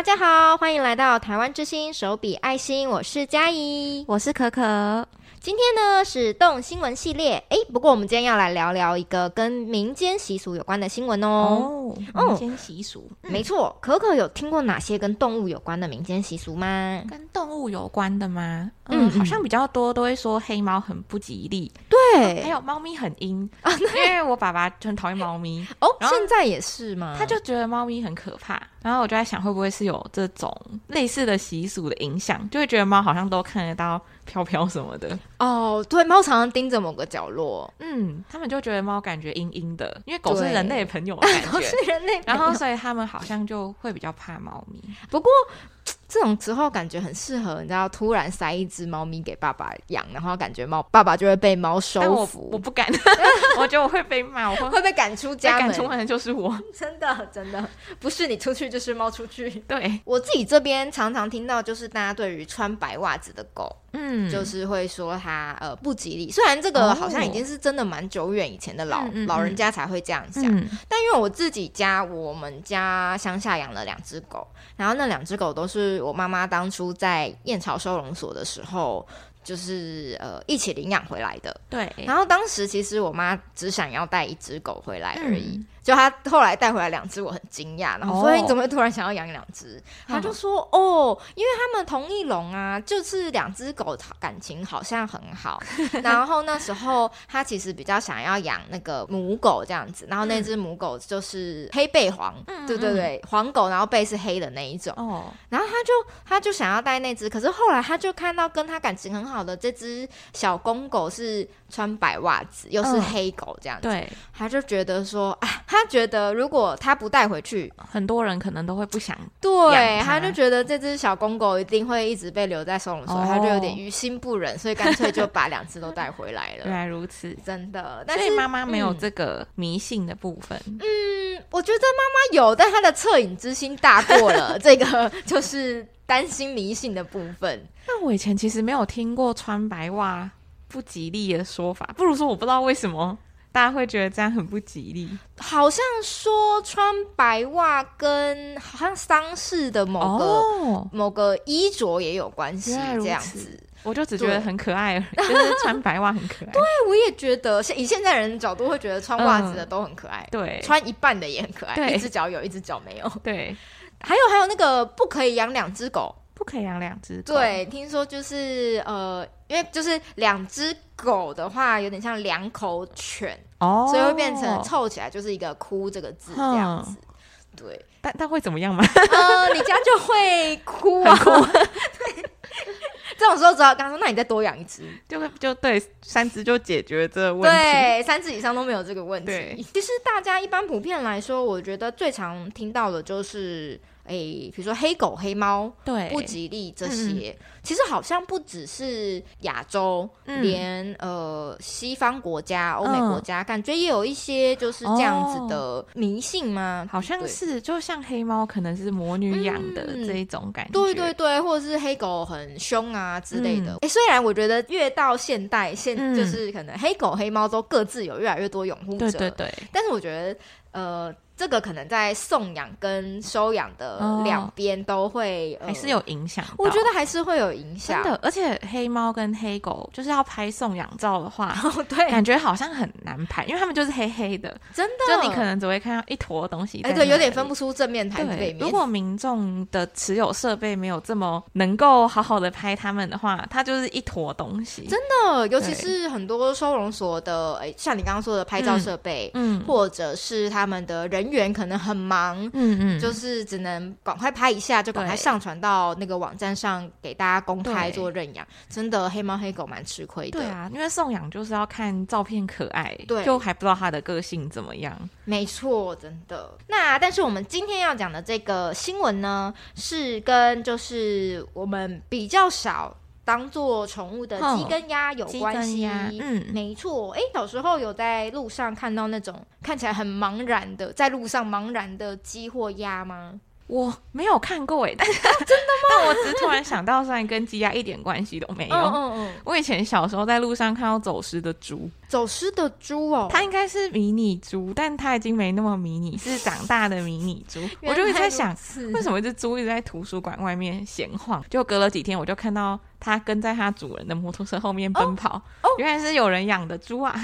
大家好，欢迎来到台湾之星手笔爱心，我是佳怡，我是可可。今天呢是动新闻系列，哎，不过我们今天要来聊聊一个跟民间习俗有关的新闻哦。哦，民间习俗，嗯、没错。可可有听过哪些跟动物有关的民间习俗吗？跟动物有关的吗？嗯，嗯好像比较多都会说黑猫很不吉利，对，哦、还有猫咪很阴啊，因为我爸爸就很讨厌猫咪哦，现在也是嘛？他就觉得猫咪很可怕，然后我就在想会不会是有这种类似的习俗的影响，就会觉得猫好像都看得到。飘飘什么的哦，对，猫常常盯着某个角落，嗯，他们就觉得猫感觉阴阴的，因为狗是人类的朋友的感觉，狗是人类，然后所以他们好像就会比较怕猫咪。不过这种时候感觉很适合，你知道，突然塞一只猫咪给爸爸养，然后感觉猫爸爸就会被猫收服。我，我不敢，我觉得我会被骂，我会会被赶出家门，赶出门的就是我，真的真的。不是你出去就是猫出去。对，我自己这边常常听到，就是大家对于穿白袜子的狗。嗯，就是会说它呃不吉利，虽然这个好像已经是真的蛮久远以前的老、哦、老人家才会这样讲，嗯、但因为我自己家我们家乡下养了两只狗，然后那两只狗都是我妈妈当初在燕巢收容所的时候。就是呃一起领养回来的，对。然后当时其实我妈只想要带一只狗回来而已，嗯、就他后来带回来两只，我很惊讶。然后说：“你怎么会突然想要养两只？”她、哦、就说：“哦，因为他们同一笼啊，就是两只狗感情好像很好。然后那时候他其实比较想要养那个母狗这样子，然后那只母狗就是黑背黄，嗯、对对对，黄狗，然后背是黑的那一种。哦。然后他就他就想要带那只，可是后来他就看到跟他感情很好。的，这只小公狗是穿白袜子，又是黑狗，这样子，对，他就觉得说，啊，他觉得如果他不带回去，很多人可能都会不想。对，他就觉得这只小公狗一定会一直被留在收容所，他就有点于心不忍，所以干脆就把两只都带回来了。原来如此，真的。但是妈妈没有这个迷信的部分。嗯，我觉得妈妈有，但她的恻隐之心大过了 这个，就是。担心迷信的部分，那我以前其实没有听过穿白袜不吉利的说法，不如说我不知道为什么大家会觉得这样很不吉利。好像说穿白袜跟好像丧事的某个、哦、某个衣着也有关系，这样子，我就只觉得很可爱，对。就是穿白袜很可爱。对，我也觉得，以现在人的角度会觉得穿袜子的都很可爱，嗯、对，穿一半的也很可爱，一只脚有，一只脚没有，对。还有还有那个不可以养两只狗，不可以养两只狗。对，听说就是呃，因为就是两只狗的话，有点像两口犬哦，所以会变成凑起来就是一个“哭”这个字这样子。嗯、对，但但会怎么样吗？呃，你家就会哭啊。哭对，这种时候只要跟他说，那你再多养一只，就会就对，三只就解决这个问题。对，三只以上都没有这个问题。其实大家一般普遍来说，我觉得最常听到的就是。哎，比如说黑狗、黑猫，对，不吉利这些，嗯、其实好像不只是亚洲，嗯、连呃西方国家、欧美国家，嗯、感觉也有一些就是这样子的迷信吗？好像是，就像黑猫可能是魔女养的这一种感觉，对对对，或者是黑狗很凶啊之类的。哎、嗯，虽然我觉得越到现代，现就是可能黑狗、黑猫都各自有越来越多拥护者，对对对，但是我觉得呃。这个可能在送养跟收养的两边都会、哦呃、还是有影响，我觉得还是会有影响。真的，而且黑猫跟黑狗就是要拍送养照的话，哦、对，感觉好像很难拍，因为他们就是黑黑的，真的，就你可能只会看到一坨东西，哎，对，有点分不出正面还是背面。如果民众的持有设备没有这么能够好好的拍他们的话，它就是一坨东西。真的，尤其是很多收容所的，哎，像你刚刚说的拍照设备，嗯，或者是他们的人员可能很忙，嗯嗯，就是只能赶快拍一下，就赶快上传到那个网站上给大家公开做认养。真的黑猫黑狗蛮吃亏的，对啊，因为送养就是要看照片可爱，对，就还不知道它的个性怎么样。没错，真的。那但是我们今天要讲的这个新闻呢，是跟就是我们比较少。当做宠物的鸡跟鸭有关系，嗯，没错。哎，小时候有在路上看到那种看起来很茫然的，在路上茫然的鸡或鸭吗？我没有看过哎，但是、啊、真的吗？但我只突然想到，虽然跟鸡鸭一点关系都没有。嗯嗯嗯。我以前小时候在路上看到走失的猪，走失的猪哦，它应该是迷你猪，但它已经没那么迷你，是长大的迷你猪。我就一直在想，为什么一只猪一直在图书馆外面闲晃？就隔了几天，我就看到它跟在它主人的摩托车后面奔跑。哦，原来是有人养的猪啊！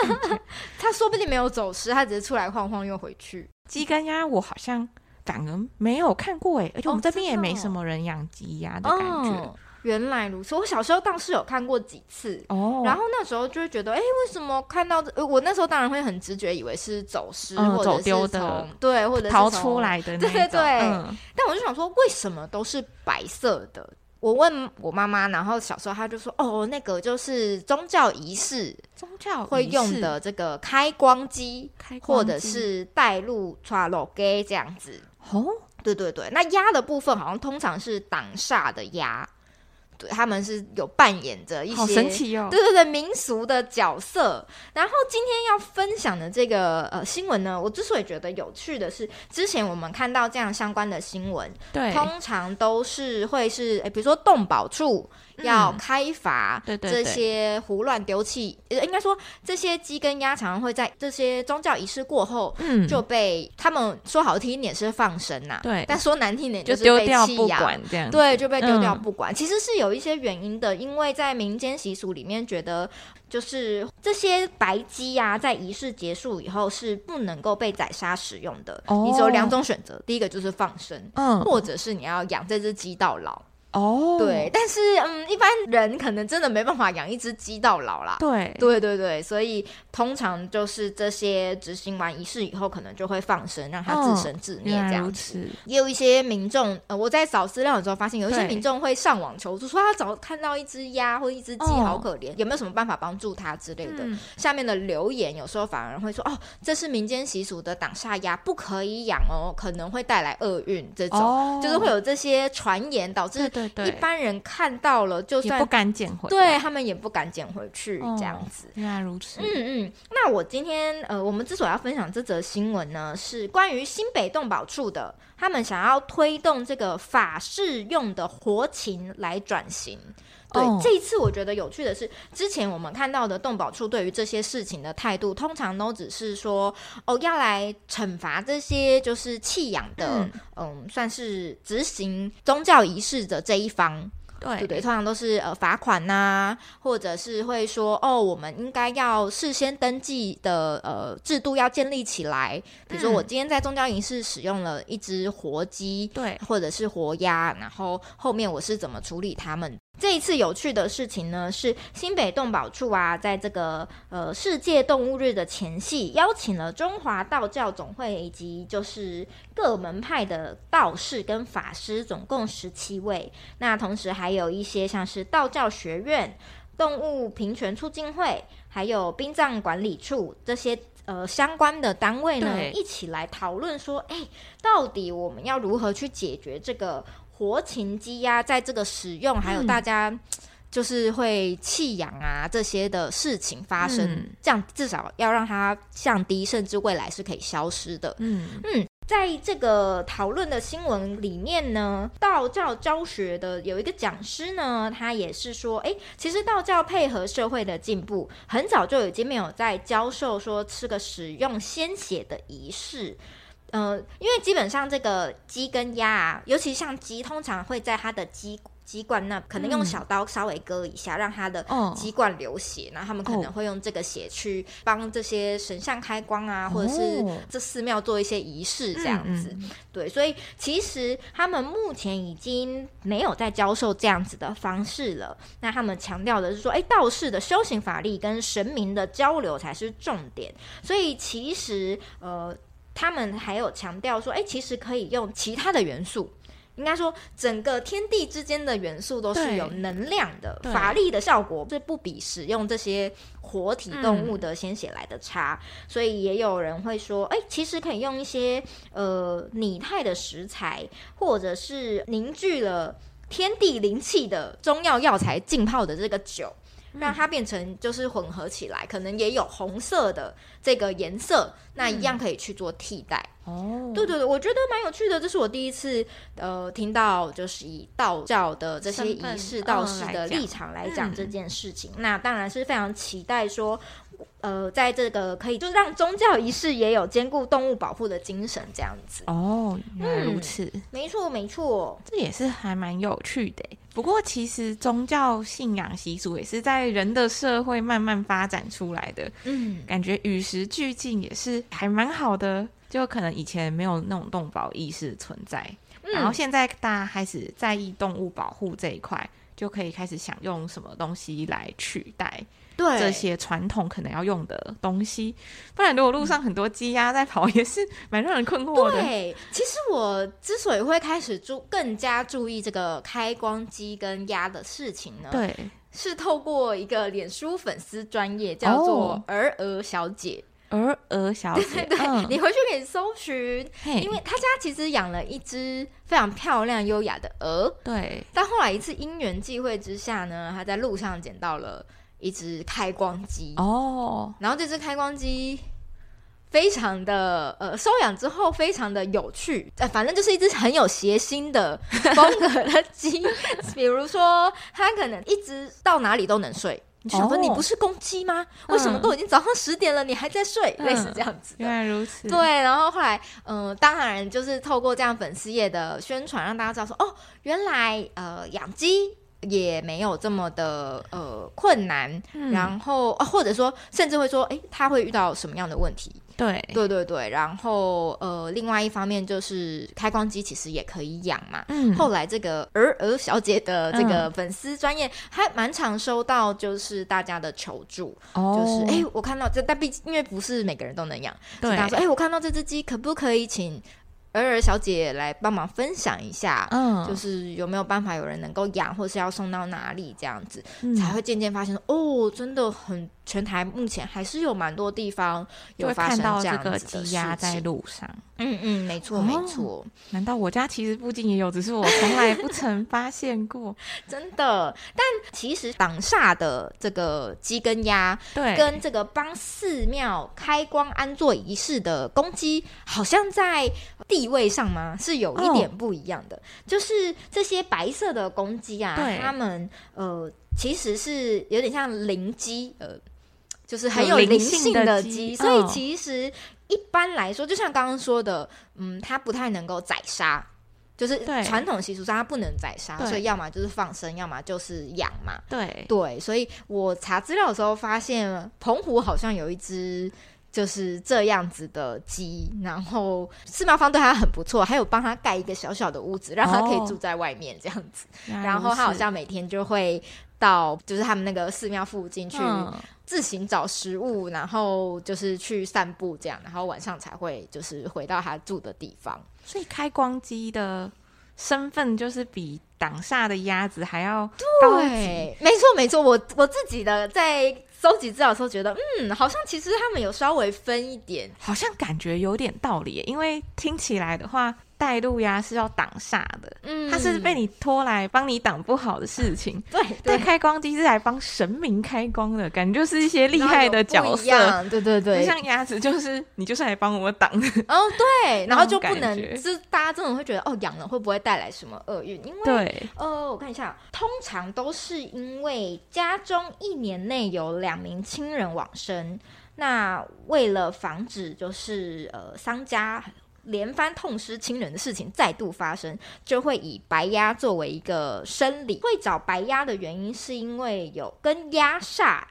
它说不定没有走失，它只是出来晃晃又回去。鸡跟鸭，我好像。反而没有看过哎，而且我们这边也没什么人养鸡鸭的感觉。哦。原来如此，我小时候倒是有看过几次哦，然后那时候就会觉得，哎，为什么看到这？我那时候当然会很直觉以为是走失、嗯、或者是走丢的，对，或者是逃出来的那种。对对对。嗯、但我就想说，为什么都是白色的？我问我妈妈，然后小时候她就说：“哦，那个就是宗教仪式，宗教会用的这个开光机，或者是带路传路给这样子。”哦，对对对，那压的部分好像通常是挡煞的鸭。对，他们是有扮演着一些，好神奇哦！对对对，民俗的角色。然后今天要分享的这个呃新闻呢，我之所以觉得有趣的是，之前我们看到这样相关的新闻，对，通常都是会是诶，比如说动保处。要开罚这些胡乱丢弃，应该说这些鸡跟鸭常常会在这些宗教仪式过后，嗯，就被他们说好听一点是放生呐，对，但说难听点就是被弃养，对，就被丢掉不管。其实是有一些原因的，因为在民间习俗里面觉得，就是这些白鸡呀，在仪式结束以后是不能够被宰杀使用的。你只有两种选择，第一个就是放生，嗯，或者是你要养这只鸡到老。哦，对，但是嗯，一般人可能真的没办法养一只鸡到老啦。对，对对对，所以通常就是这些执行完仪式以后，可能就会放生，让它自生自灭这样子。哦、也有一些民众，呃，我在找资料的时候发现，有一些民众会上网求助，说他找看到一只鸭或一只鸡好可怜，哦、有没有什么办法帮助他之类的。嗯、下面的留言有时候反而会说，哦，这是民间习俗的挡下鸭，不可以养哦，可能会带来厄运。这种、哦、就是会有这些传言导致。对，一般人看到了，就算不敢捡回，对他们也不敢捡回去，这样子。原来如此。嗯嗯。那我今天呃，我们之所以要分享这则新闻呢，是关于新北动保处的，他们想要推动这个法式用的活禽来转型。对，这一次我觉得有趣的是，之前我们看到的动保处对于这些事情的态度，通常都只是说，哦，要来惩罚这些就是弃养的，嗯，嗯，算是执行宗教仪式的这一方。对对对，通常都是呃罚款呐、啊，或者是会说哦，我们应该要事先登记的呃制度要建立起来。比如说我今天在宗教仪式使用了一只活鸡，对，或者是活鸭，然后后面我是怎么处理它们？这一次有趣的事情呢，是新北动保处啊，在这个呃世界动物日的前夕，邀请了中华道教总会以及就是各门派的道士跟法师，总共十七位。那同时还有一些像是道教学院、动物平权促进会，还有殡葬管理处这些呃相关的单位呢，一起来讨论说，哎，到底我们要如何去解决这个？活禽鸡鸭在这个使用，还有大家 就是会弃养啊这些的事情发生，嗯、这样至少要让它降低，甚至未来是可以消失的。嗯嗯，在这个讨论的新闻里面呢，道教教学的有一个讲师呢，他也是说，哎，其实道教配合社会的进步，很早就已经没有在教授说这个使用鲜血的仪式。呃，因为基本上这个鸡跟鸭啊，尤其像鸡，通常会在它的鸡鸡冠那，可能用小刀稍微割一下，嗯、让他的鸡冠流血，然后他们可能会用这个血去帮这些神像开光啊，哦、或者是这寺庙做一些仪式这样子。嗯、对，所以其实他们目前已经没有在教授这样子的方式了。那他们强调的是说，哎，道士的修行法力跟神明的交流才是重点。所以其实呃。他们还有强调说，哎，其实可以用其他的元素，应该说整个天地之间的元素都是有能量的，法力的效果是不比使用这些活体动物的鲜血来的差。嗯、所以也有人会说，哎，其实可以用一些呃拟态的食材，或者是凝聚了天地灵气的中药药材浸泡的这个酒。让它变成就是混合起来，可能也有红色的这个颜色，那一样可以去做替代。哦，对对对，我觉得蛮有趣的，这是我第一次呃听到，就是以道教的这些仪式、道士的立场来讲这件事情。那当然是非常期待说。呃，在这个可以就是让宗教仪式也有兼顾动物保护的精神，这样子哦，原来如此，嗯、没错没错，这也是还蛮有趣的。不过，其实宗教信仰习俗也是在人的社会慢慢发展出来的，嗯，感觉与时俱进也是还蛮好的。就可能以前没有那种动保意识存在，嗯、然后现在大家开始在意动物保护这一块，就可以开始想用什么东西来取代。对。这些传统可能要用的东西，不然如果路上很多鸡鸭在跑，也是蛮让人困惑的。对，其实我之所以会开始注更加注意这个开光鸡跟鸭的事情呢，对，是透过一个脸书粉丝专业叫做鹅鹅小姐，鹅鹅小姐，对，嗯、你回去可以搜寻，因为他家其实养了一只非常漂亮优雅的鹅，对，但后来一次因缘际会之下呢，他在路上捡到了。一只开光鸡哦，然后这只开光鸡非常的呃，收养之后非常的有趣，呃，反正就是一只很有谐星的风格的鸡。比如说，它可能一直到哪里都能睡。你想说你不是公鸡吗？哦、为什么都已经早上十点了，你还在睡？嗯、类似这样子。原来如此。对，然后后来，嗯、呃，当然就是透过这样粉丝页的宣传，让大家知道说，哦，原来呃，养鸡。也没有这么的呃困难，嗯、然后啊，或者说甚至会说，哎，他会遇到什么样的问题？对，对对对。然后呃，另外一方面就是开光机其实也可以养嘛。嗯。后来这个鹅鹅小姐的这个粉丝专业还蛮常收到，就是大家的求助，哦、就是哎，我看到这，但毕竟因为不是每个人都能养，对。他说，哎，我看到这只鸡，可不可以请？鹅鹅小姐来帮忙分享一下，嗯，就是有没有办法有人能够养，或是要送到哪里这样子，嗯、才会渐渐发现哦，真的很。全台目前还是有蛮多地方有发生这样子的事情，会看到这个鸡鸭在路上。嗯嗯，没错没错。难道我家其实附近也有，只是我从来不曾发现过？真的。但其实挡煞的这个鸡跟鸭，对，跟这个帮寺庙开光安座仪式的公鸡，好像在地位上吗？是有一点不一样的。哦、就是这些白色的公鸡啊，它们呃，其实是有点像灵鸡，呃。就是很有灵性的鸡，所以其实一般来说，就像刚刚说的，嗯，它不太能够宰杀，就是传统习俗上它不能宰杀，所以要么就是放生，要么就是养嘛。对对，所以我查资料的时候发现，澎湖好像有一只就是这样子的鸡，然后寺庙方对他很不错，还有帮他盖一个小小的屋子，让他可以住在外面这样子。然后他好像每天就会到就是他们那个寺庙附近去。自行找食物，然后就是去散步这样，然后晚上才会就是回到他住的地方。所以开光鸡的身份就是比挡煞的鸭子还要。对，没错没错。我我自己的在收集资料的时候觉得，嗯，好像其实他们有稍微分一点，好像感觉有点道理，因为听起来的话。带路呀是要挡煞的，嗯，它是被你拖来帮你挡不好的事情。对，对，开光机是来帮神明开光的，感觉就是一些厉害的角色。对对对，不像鸭子，就是你就是来帮我挡的。哦，对，然后就不能，就是大家真的会觉得哦，养了会不会带来什么厄运？因为对呃，我看一下，通常都是因为家中一年内有两名亲人往生，那为了防止就是呃丧家。连番痛失亲人的事情再度发生，就会以白鸭作为一个生理。会找白鸭的原因，是因为有跟鸭煞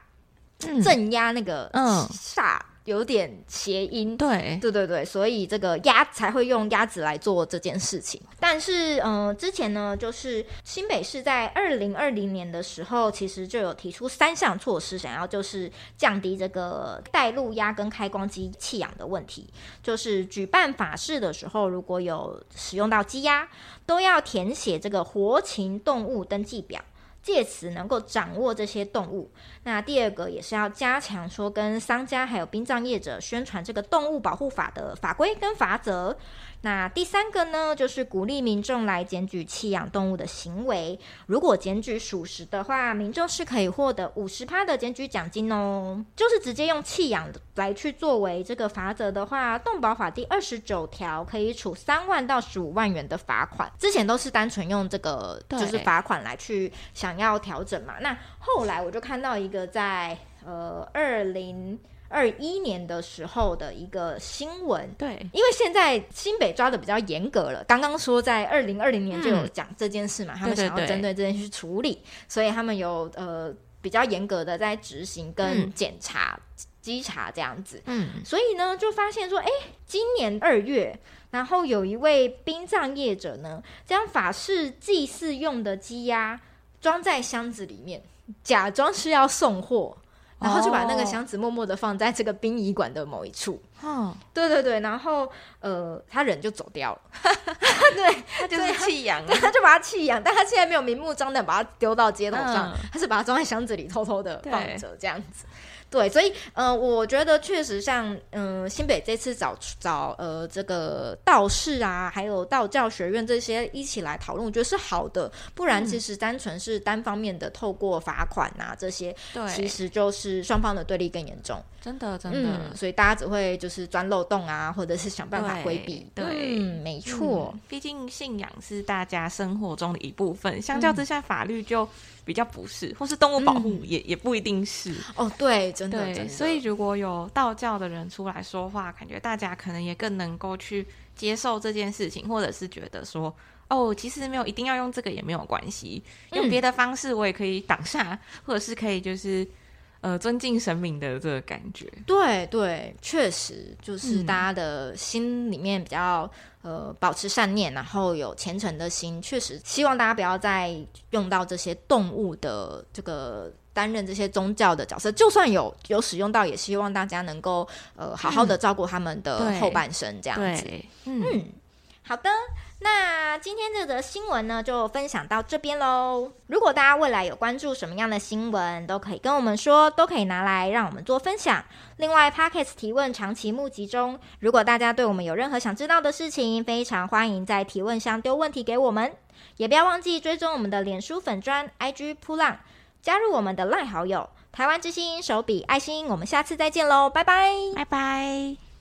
镇压那个煞。有点谐音，对对对对，所以这个鸭才会用鸭子来做这件事情。但是，嗯、呃，之前呢，就是新北市在二零二零年的时候，其实就有提出三项措施，想要就是降低这个带路鸭跟开光鸡弃养的问题。就是举办法事的时候，如果有使用到鸡鸭，都要填写这个活禽动物登记表。借此能够掌握这些动物。那第二个也是要加强说跟商家还有殡葬业者宣传这个动物保护法的法规跟法则，那第三个呢，就是鼓励民众来检举弃养动物的行为，如果检举属实的话，民众是可以获得五十趴的检举奖金哦。就是直接用弃养来去作为这个罚则的话，动保法第二十九条可以处三万到十五万元的罚款。之前都是单纯用这个就是罚款来去想要调整嘛。那后来我就看到一个在呃二零。二一年的时候的一个新闻，对，因为现在新北抓的比较严格了。刚刚说在二零二零年就有讲这件事嘛，嗯、他们想要针对这件事去处理，对对对，所以他们有呃比较严格的在执行跟检查、稽、嗯、查这样子。嗯，所以呢就发现说，哎，今年二月，然后有一位殡葬业者呢，将法事祭祀用的鸡鸭装在箱子里面，假装是要送货。然后就把那个箱子默默的放在这个殡仪馆的某一处。哦，对对对，然后呃，他人就走掉了。对，他就是弃养了，他就把他弃养，但他现在没有明目张胆把他丢到街头上，嗯、他是把他装在箱子里偷偷的放着这样子。对，所以呃，我觉得确实像嗯、呃，新北这次找找呃这个道士啊，还有道教学院这些一起来讨论，我觉得是好的。不然其实单纯是单方面的透过罚款啊这些，对，其实就是双方的对立更严重。真的真的、嗯，所以大家只会就是钻漏洞啊，或者是想办法规避。对，对嗯、没错、嗯。毕竟信仰是大家生活中的一部分，相较之下，法律就。比较不是，或是动物保护也、嗯、也不一定是哦。对，真的，对真的。所以如果有道教的人出来说话，感觉大家可能也更能够去接受这件事情，或者是觉得说，哦，其实没有一定要用这个也没有关系，用别的方式我也可以挡下，或者是可以就是。呃，尊敬神明的这个感觉，对对，确实就是大家的心里面比较、嗯、呃保持善念，然后有虔诚的心，确实希望大家不要再用到这些动物的这个担任这些宗教的角色，就算有有使用到，也希望大家能够呃好好的照顾他们的后半生，这样子。嗯，嗯，好的。那今天这则新闻呢，就分享到这边喽。如果大家未来有关注什么样的新闻，都可以跟我们说，都可以拿来让我们做分享。另外，Podcast 提问长期募集中，如果大家对我们有任何想知道的事情，非常欢迎在提问箱丢问题给我们，也不要忘记追踪我们的脸书粉砖 IG 噗浪，加入我们的赖好友台湾之星手笔爱心。我们下次再见喽，拜拜，拜拜。